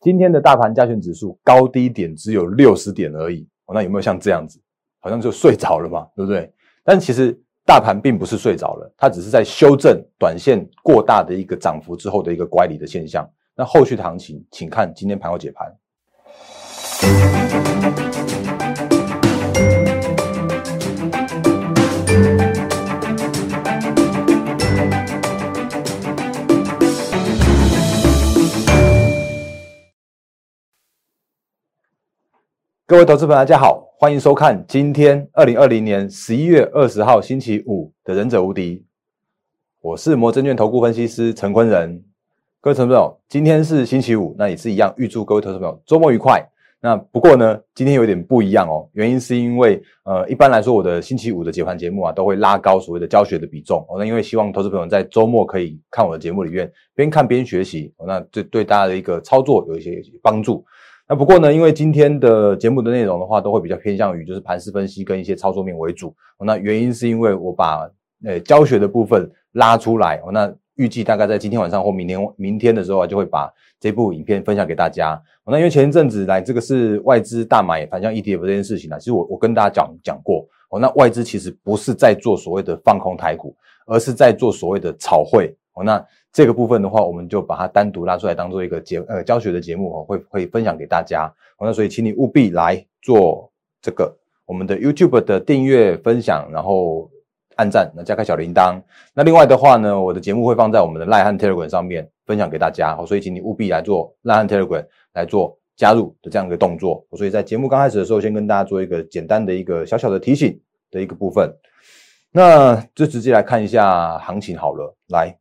今天的大盘加权指数高低点只有六十点而已，哦，那有没有像这样子，好像就睡着了嘛，对不对？但其实大盘并不是睡着了，它只是在修正短线过大的一个涨幅之后的一个乖离的现象。那后续的行情，请看今天盘后解盘。各位投资朋友，大家好，欢迎收看今天二零二零年十一月二十号星期五的《忍者无敌》，我是摩证券投顾分析师陈坤仁。各位投资朋友，今天是星期五，那也是一样，预祝各位投资朋友周末愉快。那不过呢，今天有点不一样哦，原因是因为呃，一般来说我的星期五的解盘节目啊，都会拉高所谓的教学的比重哦。那因为希望投资朋友在周末可以看我的节目里面边看边学习，那这对大家的一个操作有一些帮助。那不过呢，因为今天的节目的内容的话，都会比较偏向于就是盘势分析跟一些操作面为主。那原因是因为我把呃教学的部分拉出来，那预计大概在今天晚上或明天明天的时候啊，就会把这部影片分享给大家。那因为前一阵子来这个是外资大买反向 ETF 这件事情呢，其实我我跟大家讲讲过哦，那外资其实不是在做所谓的放空台股，而是在做所谓的炒汇哦。那这个部分的话，我们就把它单独拉出来，当做一个节呃教学的节目哦，会会分享给大家。那所以，请你务必来做这个我们的 YouTube 的订阅、分享，然后按赞，那加开小铃铛。那另外的话呢，我的节目会放在我们的 Line 和 Telegram 上面分享给大家哦。所以，请你务必来做 Line 和 Telegram 来做加入的这样一个动作。所以在节目刚开始的时候，先跟大家做一个简单的一个小小的提醒的一个部分。那就直接来看一下行情好了，来。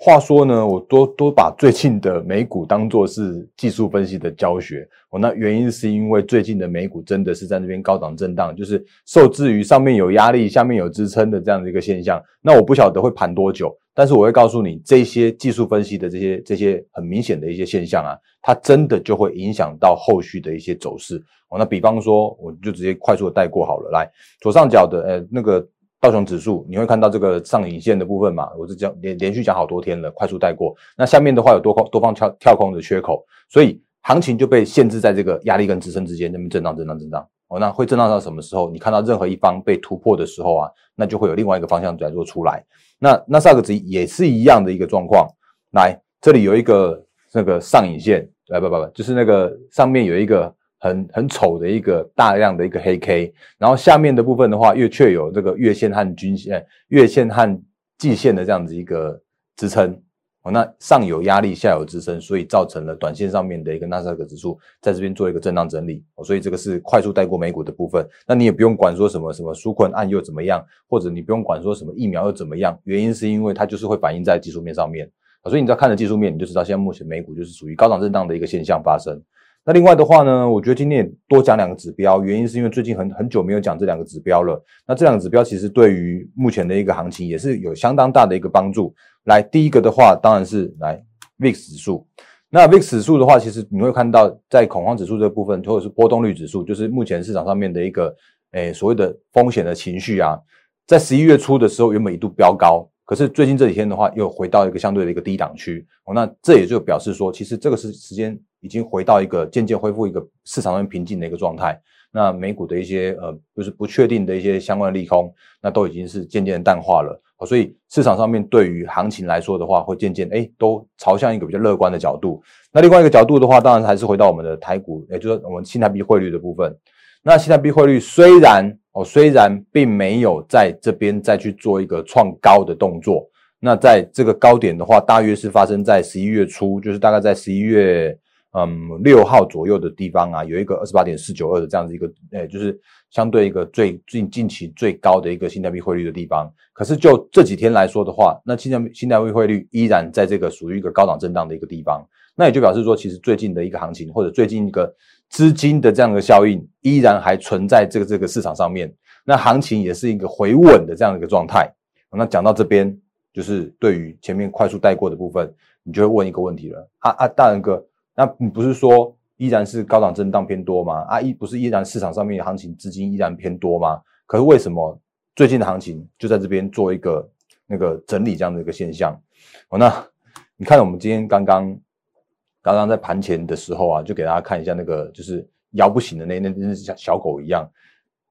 话说呢，我多多把最近的美股当做是技术分析的教学。哦，那原因是因为最近的美股真的是在那边高档震荡，就是受制于上面有压力，下面有支撑的这样的一个现象。那我不晓得会盘多久，但是我会告诉你，这些技术分析的这些这些很明显的一些现象啊，它真的就会影响到后续的一些走势。哦，那比方说，我就直接快速的带过好了。来，左上角的呃那个。道琼指数，你会看到这个上影线的部分嘛？我是讲连连续讲好多天了，快速带过。那下面的话有多空多方跳跳空的缺口，所以行情就被限制在这个压力跟支撑之间，那边震荡震荡震荡。哦，那会震荡到什么时候？你看到任何一方被突破的时候啊，那就会有另外一个方向来做出来。那那萨克值也是一样的一个状况。来，这里有一个那个上影线，来不不不，就是那个上面有一个。很很丑的一个大量的一个黑 K，然后下面的部分的话，又却有这个月线和均线、月线和季线的这样子一个支撑哦。那上有压力，下有支撑，所以造成了短线上面的一个纳斯达克指数在这边做一个震荡整理哦。所以这个是快速带过美股的部分。那你也不用管说什么什么纾困案又怎么样，或者你不用管说什么疫苗又怎么样，原因是因为它就是会反映在技术面上面所以你只要看着技术面，你就知道现在目前美股就是属于高档震荡的一个现象发生。那另外的话呢，我觉得今天也多讲两个指标，原因是因为最近很很久没有讲这两个指标了。那这两个指标其实对于目前的一个行情也是有相当大的一个帮助。来，第一个的话当然是来 VIX 指数。那 VIX 指数的话，其实你会看到在恐慌指数这部分，或者是波动率指数，就是目前市场上面的一个诶所谓的风险的情绪啊，在十一月初的时候原本一度飙高。可是最近这几天的话，又回到一个相对的一个低档区哦，那这也就表示说，其实这个是时间已经回到一个渐渐恢复一个市场上平静的一个状态。那美股的一些呃，就是不确定的一些相关的利空，那都已经是渐渐淡化了所以市场上面对于行情来说的话，会渐渐哎，都朝向一个比较乐观的角度。那另外一个角度的话，当然还是回到我们的台股，也就是我们新台币汇率的部分。那新台币汇率虽然哦，虽然并没有在这边再去做一个创高的动作，那在这个高点的话，大约是发生在十一月初，就是大概在十一月嗯六号左右的地方啊，有一个二十八点四九二的这样子一个，诶，就是相对一个最近近期最高的一个新台币汇率的地方。可是就这几天来说的话，那新台新台币汇率依然在这个属于一个高档震荡的一个地方，那也就表示说，其实最近的一个行情或者最近一个。资金的这样的效应依然还存在这个这个市场上面，那行情也是一个回稳的这样的一个状态。那讲到这边，就是对于前面快速带过的部分，你就会问一个问题了啊啊，大人哥，那你不是说依然是高档震荡偏多吗？啊，依不是依然市场上面行情资金依然偏多吗？可是为什么最近的行情就在这边做一个那个整理这样的一个现象？哦，那你看我们今天刚刚。刚刚在盘前的时候啊，就给大家看一下那个就是摇不醒的那那那像小狗一样。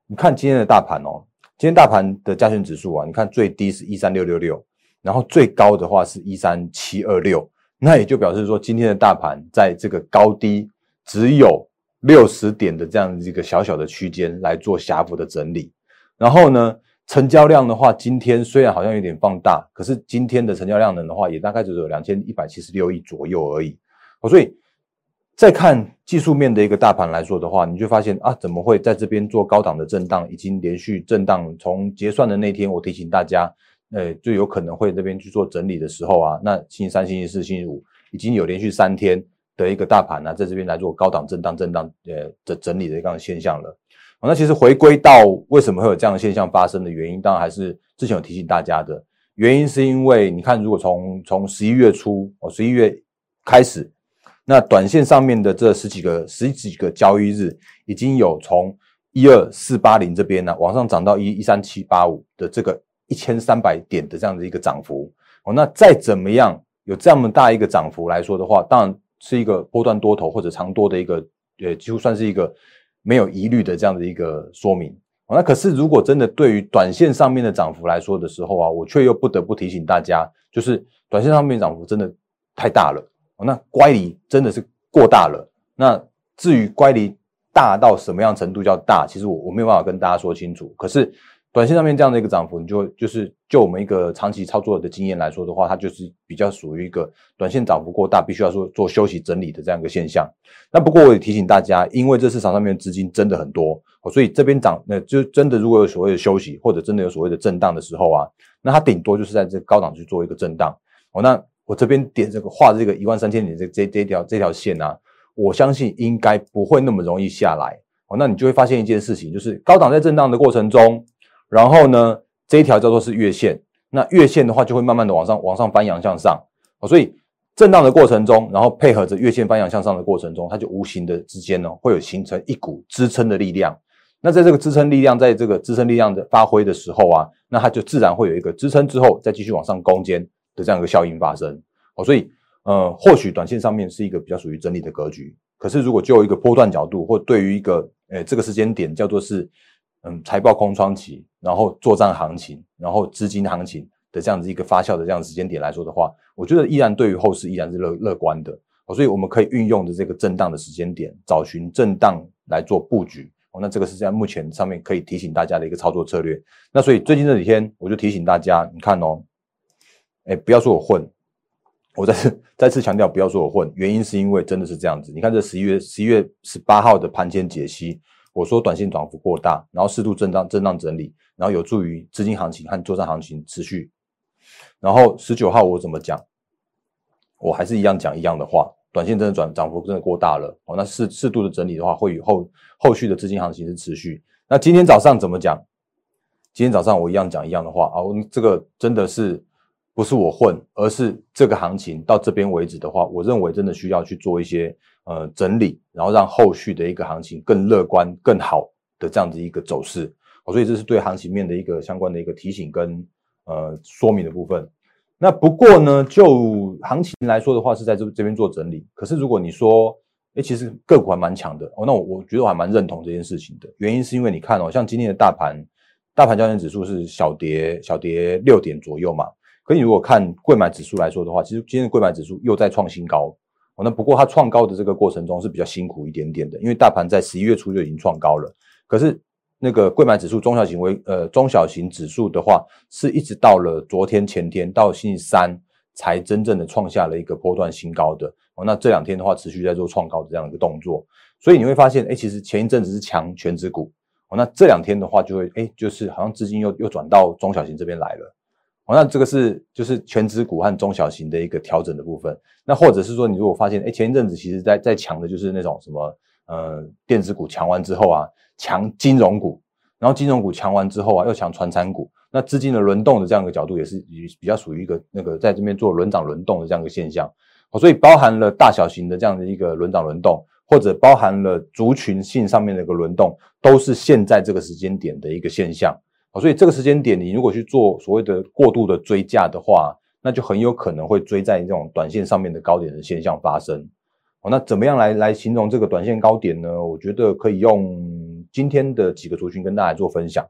你看今天的大盘哦，今天大盘的加权指数啊，你看最低是一三六六六，然后最高的话是一三七二六，那也就表示说今天的大盘在这个高低只有六十点的这样一个小小的区间来做狭幅的整理。然后呢，成交量的话，今天虽然好像有点放大，可是今天的成交量能的话，也大概只有两千一百七十六亿左右而已。所以。再看技术面的一个大盘来说的话，你就发现啊，怎么会在这边做高档的震荡？已经连续震荡，从结算的那天，我提醒大家，呃，就有可能会这边去做整理的时候啊，那星期三、星期四、星期五已经有连续三天的一个大盘呢，在这边来做高档震荡、震荡呃的整理的一个现象了。那其实回归到为什么会有这样的现象发生的原因，当然还是之前有提醒大家的原因，是因为你看，如果从从十一月初哦，十一月开始。那短线上面的这十几个十几个交易日，已经有从一二四八零这边呢，往上涨到一一三七八五的这个一千三百点的这样的一个涨幅哦。那再怎么样有这么大一个涨幅来说的话，当然是一个波段多头或者长多的一个，呃，几乎算是一个没有疑虑的这样的一个说明。那可是如果真的对于短线上面的涨幅来说的时候啊，我却又不得不提醒大家，就是短线上面涨幅真的太大了。那乖离真的是过大了。那至于乖离大到什么样程度叫大，其实我我没有办法跟大家说清楚。可是短线上面这样的一个涨幅，你就就是就我们一个长期操作的经验来说的话，它就是比较属于一个短线涨幅过大，必须要说做休息整理的这样一个现象。那不过我也提醒大家，因为这市场上面的资金真的很多，所以这边涨，那就真的如果有所谓的休息，或者真的有所谓的震荡的时候啊，那它顶多就是在这高档去做一个震荡。哦，那。我这边点这个画这个一万三千点这这这条这条线啊，我相信应该不会那么容易下来哦。那你就会发现一件事情，就是高档在震荡的过程中，然后呢这一条叫做是月线，那月线的话就会慢慢的往上往上翻扬向上哦。所以震荡的过程中，然后配合着月线翻扬向上的过程中，它就无形的之间呢会有形成一股支撑的力量。那在这个支撑力量在这个支撑力量的发挥的时候啊，那它就自然会有一个支撑之后再继续往上攻坚。的这样一个效应发生哦，所以呃，或许短线上面是一个比较属于整理的格局，可是如果就一个波段角度，或对于一个诶这个时间点叫做是嗯财报空窗期，然后作战行情，然后资金行情的这样子一个发酵的这样时间点来说的话，我觉得依然对于后市依然是乐乐观的哦，所以我们可以运用的这个震荡的时间点，找寻震荡来做布局哦，那这个是在目前上面可以提醒大家的一个操作策略。那所以最近这几天我就提醒大家，你看哦。哎，不要说我混，我再次再次强调，不要说我混。原因是因为真的是这样子。你看这十一月十一月十八号的盘前解析，我说短线涨幅过大，然后适度震荡震荡整理，然后有助于资金行情和作战行情持续。然后十九号我怎么讲？我还是一样讲一样的话，短线真的转涨幅真的过大了哦。那适适度的整理的话，会以后后续的资金行情是持续。那今天早上怎么讲？今天早上我一样讲一样的话啊，我这个真的是。不是我混，而是这个行情到这边为止的话，我认为真的需要去做一些呃整理，然后让后续的一个行情更乐观、更好的这样子一个走势。所以这是对行情面的一个相关的一个提醒跟呃说明的部分。那不过呢，就行情来说的话，是在这这边做整理。可是如果你说，哎，其实个股还蛮强的哦，那我我觉得我还蛮认同这件事情的。原因是因为你看哦，像今天的大盘，大盘交易指数是小跌小跌六点左右嘛。可你如果看贵买指数来说的话，其实今天的贵买指数又在创新高哦。那不过它创高的这个过程中是比较辛苦一点点的，因为大盘在十一月初就已经创高了。可是那个贵买指数中小型为呃中小型指数的话，是一直到了昨天前天到星期三才真正的创下了一个波段新高的哦。那这两天的话持续在做创高的这样一个动作，所以你会发现，哎，其实前一阵子是强全指股哦，那这两天的话就会哎，就是好像资金又又转到中小型这边来了。哦，那这个是就是全指股和中小型的一个调整的部分。那或者是说，你如果发现，哎，前一阵子其实在在强的就是那种什么，呃，电子股强完之后啊，强金融股，然后金融股强完之后啊，又强传产股。那资金的轮动的这样一个角度，也是比较属于一个那个在这边做轮涨轮动的这样一个现象。所以包含了大小型的这样的一个轮涨轮动，或者包含了族群性上面的一个轮动，都是现在这个时间点的一个现象。所以这个时间点，你如果去做所谓的过度的追价的话，那就很有可能会追在这种短线上面的高点的现象发生。那怎么样来来形容这个短线高点呢？我觉得可以用今天的几个族群跟大家做分享。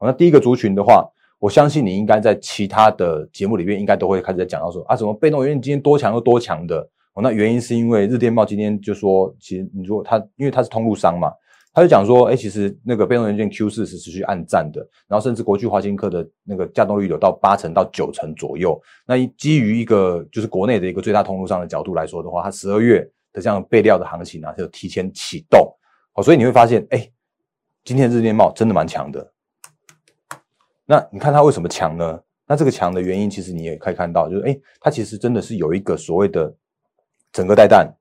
那第一个族群的话，我相信你应该在其他的节目里面应该都会开始在讲到说啊，什么被动元件今天多强又多强的。哦，那原因是因为日电报今天就说，其实你如果它因为它是通路商嘛。他就讲说，哎，其实那个被动元件 Q 四是持续暗战的，然后甚至国巨华新科的那个稼动率有到八成到九成左右。那基于一个就是国内的一个最大通路上的角度来说的话，它十二月的这样备料的行情啊，就提前启动。好，所以你会发现，哎，今天日电贸真的蛮强的。那你看它为什么强呢？那这个强的原因，其实你也可以看到，就是哎，它其实真的是有一个所谓的整个带弹，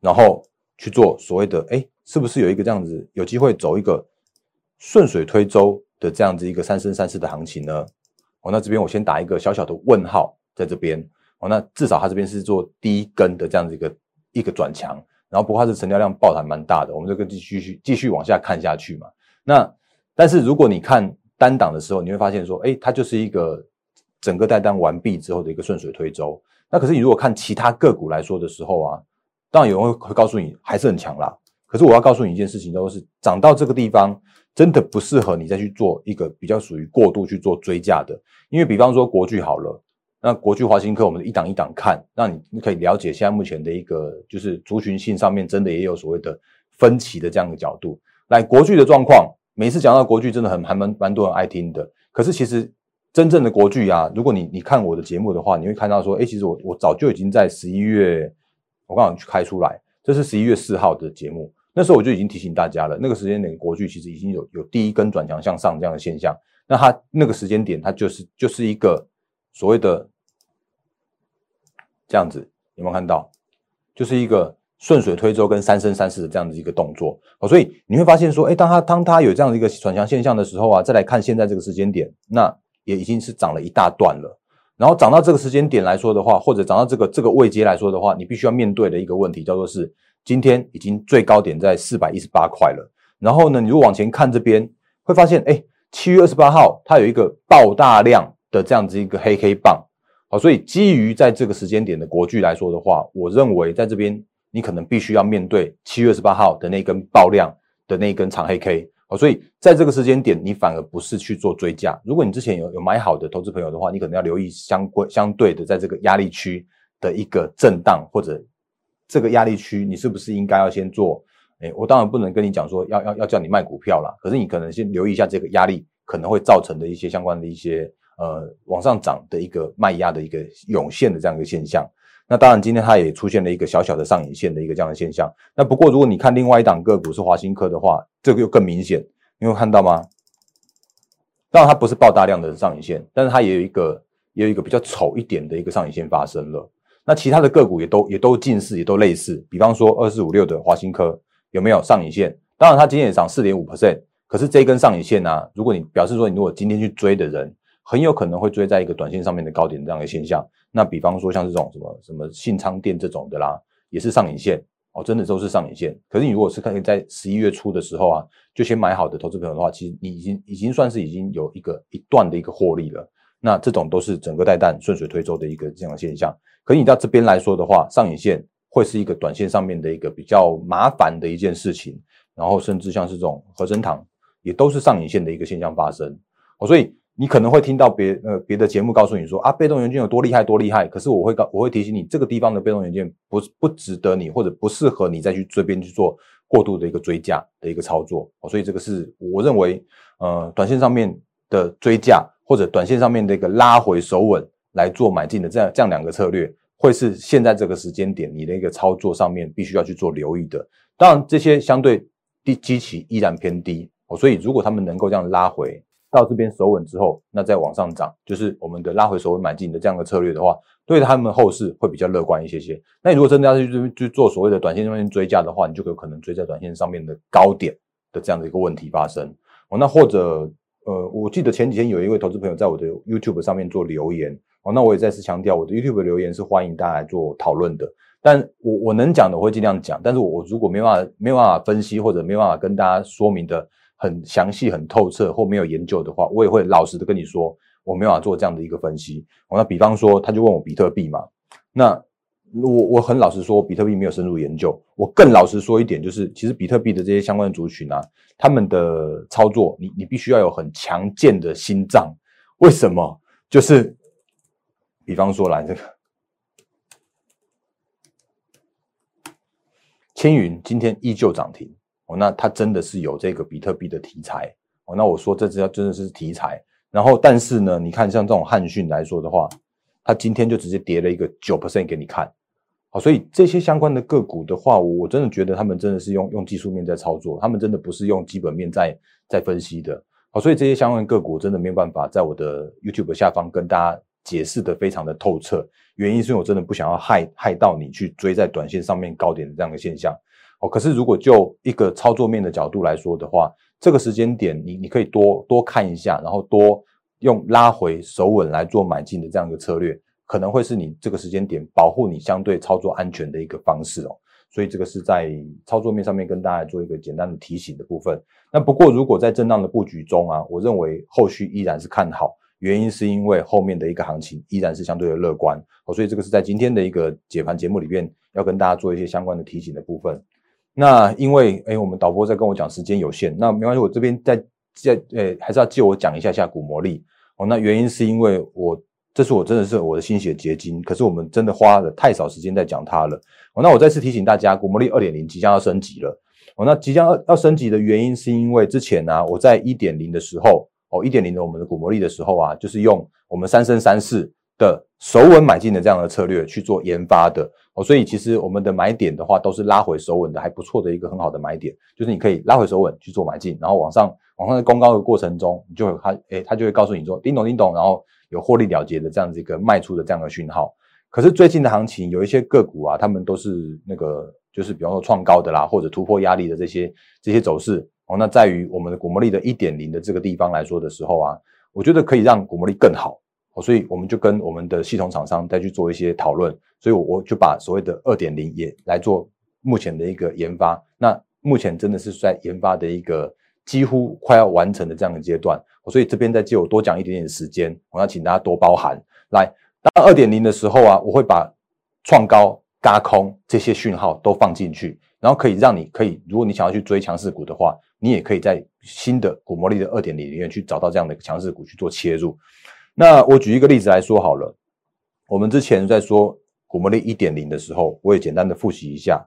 然后去做所谓的哎。是不是有一个这样子有机会走一个顺水推舟的这样子一个三生三世的行情呢？哦，那这边我先打一个小小的问号在这边。那至少它这边是做第一根的这样子一个一个转强，然后不过它是成交量爆弹蛮大的，我们这个继续继续往下看下去嘛。那但是如果你看单档的时候，你会发现说，哎，它就是一个整个带单完毕之后的一个顺水推舟。那可是你如果看其他个股来说的时候啊，当然有人会会告诉你还是很强啦。可是我要告诉你一件事情，就是涨到这个地方，真的不适合你再去做一个比较属于过度去做追价的。因为比方说国巨好了，那国巨华新科，我们一档一档看，让你你可以了解现在目前的一个就是族群性上面真的也有所谓的分歧的这样的角度。来国巨的状况，每次讲到国巨，真的很还蛮蛮多人爱听的。可是其实真正的国巨啊，如果你你看我的节目的话，你会看到说，哎，其实我我早就已经在十一月，我刚好去开出来，这是十一月四号的节目。那时候我就已经提醒大家了，那个时间点国巨其实已经有有第一根转强向上这样的现象。那它那个时间点，它就是就是一个所谓的这样子，有没有看到？就是一个顺水推舟跟三生三世的这样的一个动作。哦，所以你会发现说，哎，当它当它有这样的一个转强现象的时候啊，再来看现在这个时间点，那也已经是涨了一大段了。然后涨到这个时间点来说的话，或者涨到这个这个位阶来说的话，你必须要面对的一个问题叫做是。今天已经最高点在四百一十八块了，然后呢，你如果往前看这边，会发现，哎，七月二十八号它有一个爆大量的这样子一个黑黑棒，好，所以基于在这个时间点的国巨来说的话，我认为在这边你可能必须要面对七月二十八号的那根爆量的那根长黑 K，好，所以在这个时间点，你反而不是去做追加，如果你之前有有买好的投资朋友的话，你可能要留意相关相对的在这个压力区的一个震荡或者。这个压力区，你是不是应该要先做？哎，我当然不能跟你讲说要要要叫你卖股票啦，可是你可能先留意一下这个压力可能会造成的一些相关的一些呃往上涨的一个卖压的一个涌现的这样一个现象。那当然今天它也出现了一个小小的上影线的一个这样的现象。那不过如果你看另外一档个股是华新科的话，这个又更明显，你有看到吗？当然它不是爆大量的上影线，但是它也有一个也有一个比较丑一点的一个上影线发生了。那其他的个股也都也都近似，也都类似。比方说二四五六的华新科有没有上影线？当然它今天也涨四点五 percent，可是这一根上影线呢？如果你表示说你如果今天去追的人，很有可能会追在一个短线上面的高点这样的现象。那比方说像这种什么什么信昌店这种的啦，也是上影线哦，真的都是上影线。可是你如果是看在十一月初的时候啊，就先买好的投资朋友的话，其实你已经已经算是已经有一个一段的一个获利了。那这种都是整个带弹顺水推舟的一个这样的现象。可你到这边来说的话，上影线会是一个短线上面的一个比较麻烦的一件事情，然后甚至像是这种合成糖也都是上影线的一个现象发生。哦，所以你可能会听到别呃别的节目告诉你说啊，被动元件有多厉害多厉害。可是我会告我会提醒你，这个地方的被动元件不不值得你或者不适合你再去这边去做过度的一个追价的一个操作。哦，所以这个是我认为呃短线上面的追价或者短线上面的一个拉回手稳。来做买进的这样这样两个策略，会是现在这个时间点你的一个操作上面必须要去做留意的。当然，这些相对低基期依然偏低哦，所以如果他们能够这样拉回到这边守稳之后，那再往上涨，就是我们的拉回守稳买进的这样的策略的话，对他们后市会比较乐观一些些。那你如果真的要去去做所谓的短线上面追加的话，你就有可能追在短线上面的高点的这样的一个问题发生哦。那或者呃，我记得前几天有一位投资朋友在我的 YouTube 上面做留言。哦，那我也再次强调，我的 YouTube 留言是欢迎大家来做讨论的。但我我能讲的，我会尽量讲。但是我我如果没办法没办法分析，或者没办法跟大家说明的很详细、很透彻，或没有研究的话，我也会老实的跟你说，我没法做这样的一个分析。哦，那比方说，他就问我比特币嘛，那我我很老实说，比特币没有深入研究。我更老实说一点，就是其实比特币的这些相关族群啊，他们的操作，你你必须要有很强健的心脏。为什么？就是比方说来这个千云今天依旧涨停哦，那它真的是有这个比特币的题材哦。那我说这只要真的是题材，然后但是呢，你看像这种汉讯来说的话，它今天就直接跌了一个九 percent 给你看。好，所以这些相关的个股的话，我真的觉得他们真的是用用技术面在操作，他们真的不是用基本面在在分析的。好，所以这些相关个股真的没有办法在我的 YouTube 下方跟大家解释的非常的透彻。原因是因为我真的不想要害害到你去追在短线上面高点的这样的现象。哦，可是如果就一个操作面的角度来说的话，这个时间点你你可以多多看一下，然后多用拉回手稳来做买进的这样一个策略。可能会是你这个时间点保护你相对操作安全的一个方式哦，所以这个是在操作面上面跟大家做一个简单的提醒的部分。那不过如果在震荡的布局中啊，我认为后续依然是看好，原因是因为后面的一个行情依然是相对的乐观哦，所以这个是在今天的一个解盘节目里面要跟大家做一些相关的提醒的部分。那因为哎，我们导播在跟我讲时间有限，那没关系，我这边再再呃还是要借我讲一下下股魔力哦。那原因是因为我。这是我真的是我的心血结晶，可是我们真的花了太少时间在讲它了。哦，那我再次提醒大家，股魔力二点零即将要升级了。哦，那即将要升级的原因是因为之前呢，我在一点零的时候，哦，一点零的我们的股魔力的时候啊，就是用我们三生三世的手稳买进的这样的策略去做研发的。哦，所以其实我们的买点的话，都是拉回手稳的，还不错的一个很好的买点，就是你可以拉回手稳去做买进，然后往上往上在攻高的过程中，你就会它，诶，它就会告诉你说，叮咚叮咚，然后。有获利了结的这样子一个卖出的这样的讯号，可是最近的行情有一些个股啊，他们都是那个就是比方说创高的啦，或者突破压力的这些这些走势哦。那在于我们的股魔力的一点零的这个地方来说的时候啊，我觉得可以让股魔力更好哦，所以我们就跟我们的系统厂商再去做一些讨论，所以我就把所谓的二点零也来做目前的一个研发。那目前真的是在研发的一个几乎快要完成的这样的阶段。所以这边再借我多讲一点点时间，我要请大家多包涵。来，当二点零的时候啊，我会把创高、嘎空这些讯号都放进去，然后可以让你可以，如果你想要去追强势股的话，你也可以在新的股魔力的二点零里面去找到这样的一个强势股去做切入。那我举一个例子来说好了，我们之前在说股魔力一点零的时候，我也简单的复习一下。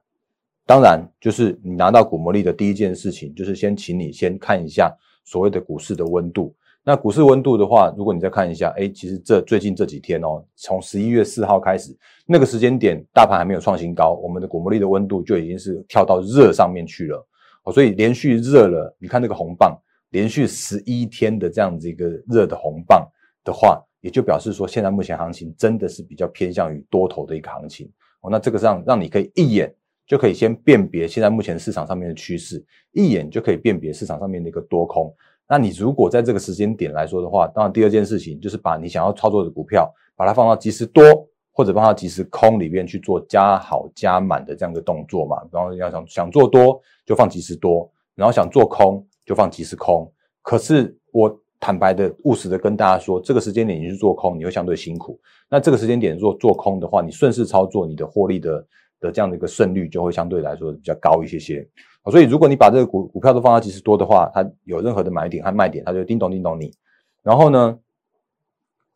当然，就是你拿到股魔力的第一件事情，就是先请你先看一下。所谓的股市的温度，那股市温度的话，如果你再看一下，哎，其实这最近这几天哦，从十一月四号开始，那个时间点，大盘还没有创新高，我们的股魔力的温度就已经是跳到热上面去了哦，所以连续热了，你看那个红棒，连续十一天的这样子一个热的红棒的话，也就表示说，现在目前行情真的是比较偏向于多头的一个行情哦，那这个让让你可以一眼。就可以先辨别现在目前市场上面的趋势，一眼就可以辨别市场上面的一个多空。那你如果在这个时间点来说的话，当然第二件事情就是把你想要操作的股票，把它放到即时多或者放到即时空里面去做加好加满的这样的动作嘛。然后要想想做多就放即时多，然后想做空就放即时空。可是我坦白的务实的跟大家说，这个时间点你去做空，你会相对辛苦。那这个时间点做做空的话，你顺势操作，你的获利的。的这样的一个胜率就会相对来说比较高一些些，所以如果你把这个股股票都放到即时多的话，它有任何的买点和卖点，它就叮咚叮咚你。然后呢，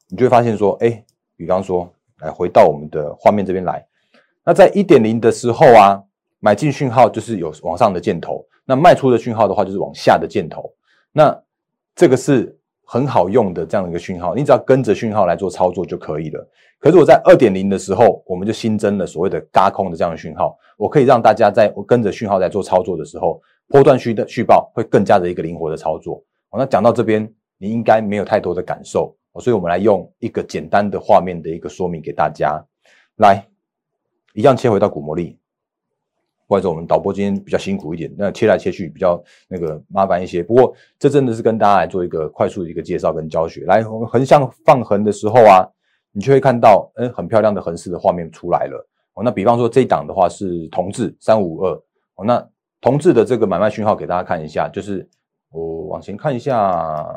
你就会发现说，哎，比方说，来回到我们的画面这边来，那在一点零的时候啊，买进讯号就是有往上的箭头，那卖出的讯号的话就是往下的箭头，那这个是。很好用的这样的一个讯号，你只要跟着讯号来做操作就可以了。可是我在二点零的时候，我们就新增了所谓的嘎空的这样的讯号，我可以让大家在我跟着讯号在做操作的时候，波段续的续报会更加的一个灵活的操作。好那讲到这边，你应该没有太多的感受，所以我们来用一个简单的画面的一个说明给大家。来，一样切回到股魔力。或者我们导播今天比较辛苦一点，那切来切去比较那个麻烦一些。不过这真的是跟大家来做一个快速的一个介绍跟教学。来，横向放横的时候啊，你就会看到，嗯，很漂亮的横式的画面出来了。哦，那比方说这一档的话是同志三五二，哦，那同志的这个买卖讯号给大家看一下，就是我往前看一下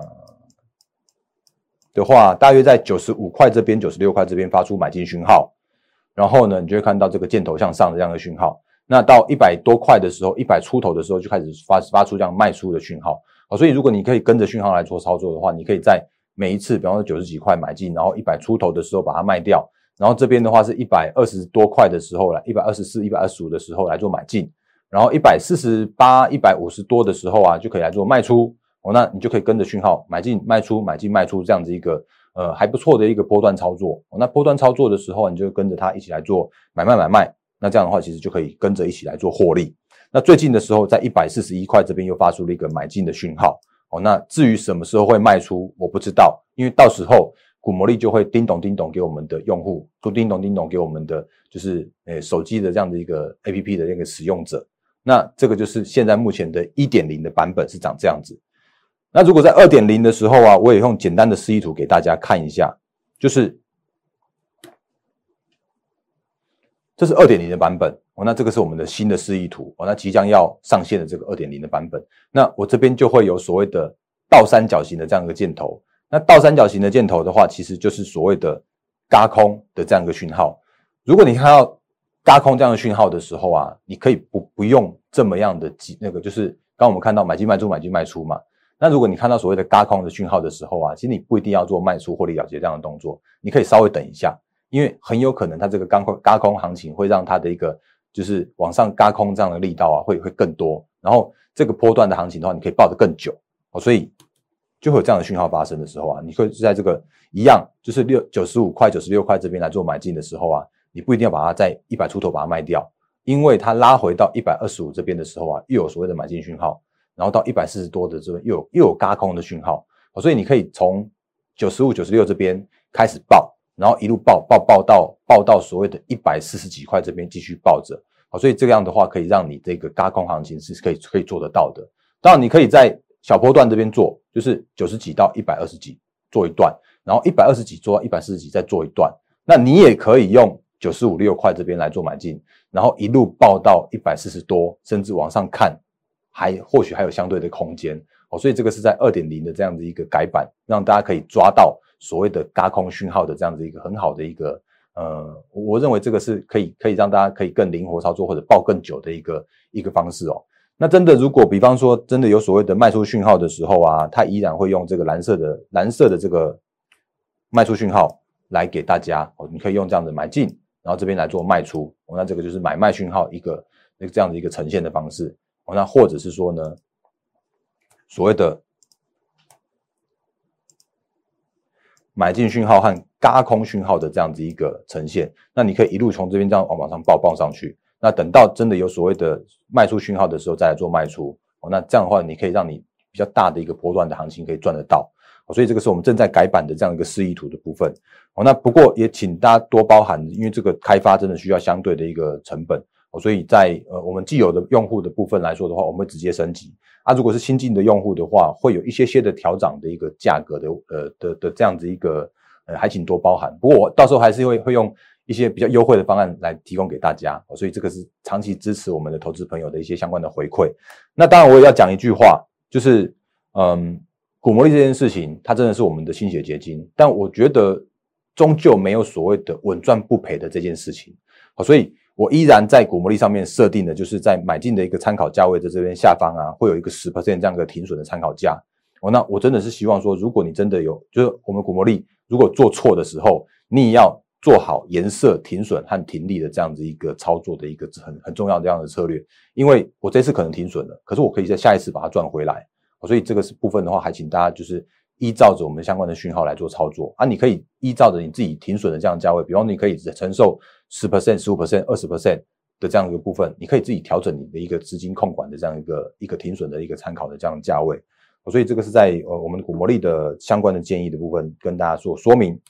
的话，大约在九十五块这边、九十六块这边发出买进讯号。然后呢，你就会看到这个箭头向上的这样的讯号。那到一百多块的时候，一百出头的时候就开始发发出这样卖出的讯号。好，所以如果你可以跟着讯号来做操作的话，你可以在每一次，比方说九十几块买进，然后一百出头的时候把它卖掉，然后这边的话是一百二十多块的时候来，一百二十四、一百二十五的时候来做买进，然后一百四十八、一百五十多的时候啊，就可以来做卖出。哦，那你就可以跟着讯号买进、卖出、买进、卖出这样子一个呃还不错的一个波段操作。那波段操作的时候，你就跟着它一起来做买卖买卖。那这样的话，其实就可以跟着一起来做获利。那最近的时候，在一百四十一块这边又发出了一个买进的讯号。哦，那至于什么时候会卖出，我不知道，因为到时候股魔力就会叮咚叮咚给我们的用户，都叮咚叮咚给我们的就是诶手机的这样的一个 A P P 的那个使用者。那这个就是现在目前的一点零的版本是长这样子。那如果在二点零的时候啊，我也用简单的示意图给大家看一下，就是这是二点零的版本哦。那这个是我们的新的示意图哦。那即将要上线的这个二点零的版本，那我这边就会有所谓的倒三角形的这样一个箭头。那倒三角形的箭头的话，其实就是所谓的嘎空的这样一个讯号。如果你看到嘎空这样的讯号的时候啊，你可以不不用这么样的几那个，就是刚我们看到买进卖出买进卖出嘛。那如果你看到所谓的嘎空的讯号的时候啊，其实你不一定要做卖出获利了结这样的动作，你可以稍微等一下，因为很有可能它这个刚空嘎空行情会让它的一个就是往上嘎空这样的力道啊会会更多，然后这个波段的行情的话，你可以抱得更久哦，所以就会有这样的讯号发生的时候啊，你会在这个一样就是六九十五块九十六块这边来做买进的时候啊，你不一定要把它在一百出头把它卖掉，因为它拉回到一百二十五这边的时候啊，又有所谓的买进讯号。然后到一百四十多的这边又有又有嘎空的讯号，所以你可以从九十五、九十六这边开始报，然后一路报报报到报到所谓的一百四十几块这边继续抱着，好，所以这样的话可以让你这个嘎空行情是可以可以做得到的。当然，你可以在小波段这边做，就是九十几到一百二十几做一段，然后一百二十几做到一百四十几再做一段。那你也可以用九十五六块这边来做买进，然后一路报到一百四十多，甚至往上看。还或许还有相对的空间哦，所以这个是在二点零的这样子一个改版，让大家可以抓到所谓的嘎空讯号的这样子一个很好的一个呃，我认为这个是可以可以让大家可以更灵活操作或者抱更久的一个一个方式哦。那真的如果比方说真的有所谓的卖出讯号的时候啊，它依然会用这个蓝色的蓝色的这个卖出讯号来给大家哦，你可以用这样子买进，然后这边来做卖出，哦，那这个就是买卖讯号一个那这样的一个呈现的方式。哦，那或者是说呢，所谓的买进讯号和嘎空讯号的这样子一个呈现，那你可以一路从这边这样往往上报报上去。那等到真的有所谓的卖出讯号的时候，再来做卖出。哦，那这样的话，你可以让你比较大的一个波段的行情可以赚得到。所以这个是我们正在改版的这样一个示意图的部分。哦，那不过也请大家多包涵，因为这个开发真的需要相对的一个成本。所以在呃我们既有的用户的部分来说的话，我们会直接升级啊。如果是新进的用户的话，会有一些些的调涨的一个价格的呃的的这样子一个呃，还请多包涵。不过我到时候还是会会用一些比较优惠的方案来提供给大家。所以这个是长期支持我们的投资朋友的一些相关的回馈。那当然我也要讲一句话，就是嗯，股魔力这件事情，它真的是我们的心血结晶，但我觉得终究没有所谓的稳赚不赔的这件事情。好，所以。我依然在股魔力上面设定的，就是在买进的一个参考价位在这边下方啊，会有一个十 percent 这样一个停损的参考价。哦，那我真的是希望说，如果你真的有，就是我们股魔力如果做错的时候，你也要做好颜色停损和停利的这样子一个操作的一个很很重要的这样的策略。因为我这次可能停损了，可是我可以在下一次把它赚回来。所以这个是部分的话，还请大家就是。依照着我们相关的讯号来做操作啊，你可以依照着你自己停损的这样价位，比方你可以承受十 percent、十五 percent、二十 percent 的这样一个部分，你可以自己调整你的一个资金控管的这样一个一个停损的一个参考的这样价位。所以这个是在呃我们股魔力的相关的建议的部分跟大家做说明。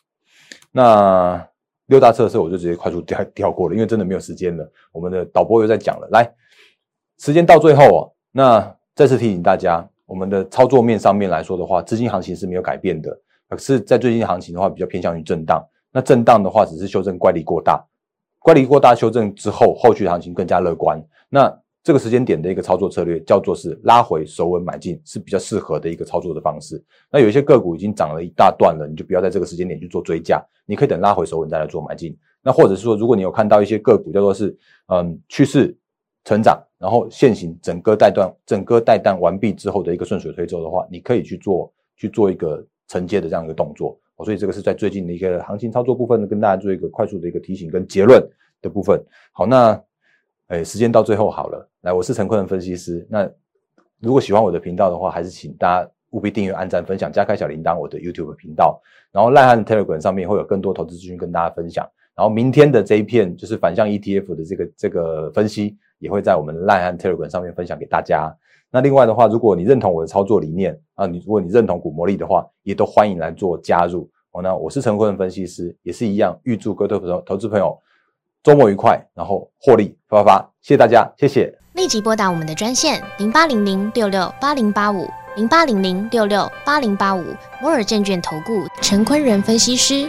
那六大测试我就直接快速跳跳过了，因为真的没有时间了。我们的导播又在讲了，来，时间到最后哦，那再次提醒大家。我们的操作面上面来说的话，资金行情是没有改变的，可是，在最近行情的话，比较偏向于震荡。那震荡的话，只是修正乖离过大，乖离过大修正之后，后续行情更加乐观。那这个时间点的一个操作策略叫做是拉回首稳买进，是比较适合的一个操作的方式。那有一些个股已经涨了一大段了，你就不要在这个时间点去做追加，你可以等拉回首稳再来做买进。那或者是说，如果你有看到一些个股叫做是嗯趋势成长，然后现行整个带段整个带单完毕之后的一个顺水推舟的话，你可以去做去做一个承接的这样一个动作。所以这个是在最近的一个行情操作部分呢，跟大家做一个快速的一个提醒跟结论的部分。好，那哎时间到最后好了，来，我是陈坤的分析师。那如果喜欢我的频道的话，还是请大家。务必订阅、按赞、分享、加开小铃铛，我的 YouTube 频道。然后赖汉 Telegram 上面会有更多投资资讯跟大家分享。然后明天的这一片就是反向 ETF 的这个这个分析，也会在我们赖汉 Telegram 上面分享给大家。那另外的话，如果你认同我的操作理念啊，你如果你认同股魔力的话，也都欢迎来做加入。哦，那我是陈坤分析师，也是一样，预祝各位投资朋友周末愉快，然后获利发发发。谢谢大家，谢谢。立即拨打我们的专线零八零零六六八零八五。零八零零六六八零八五摩尔证券投顾陈坤仁分析师，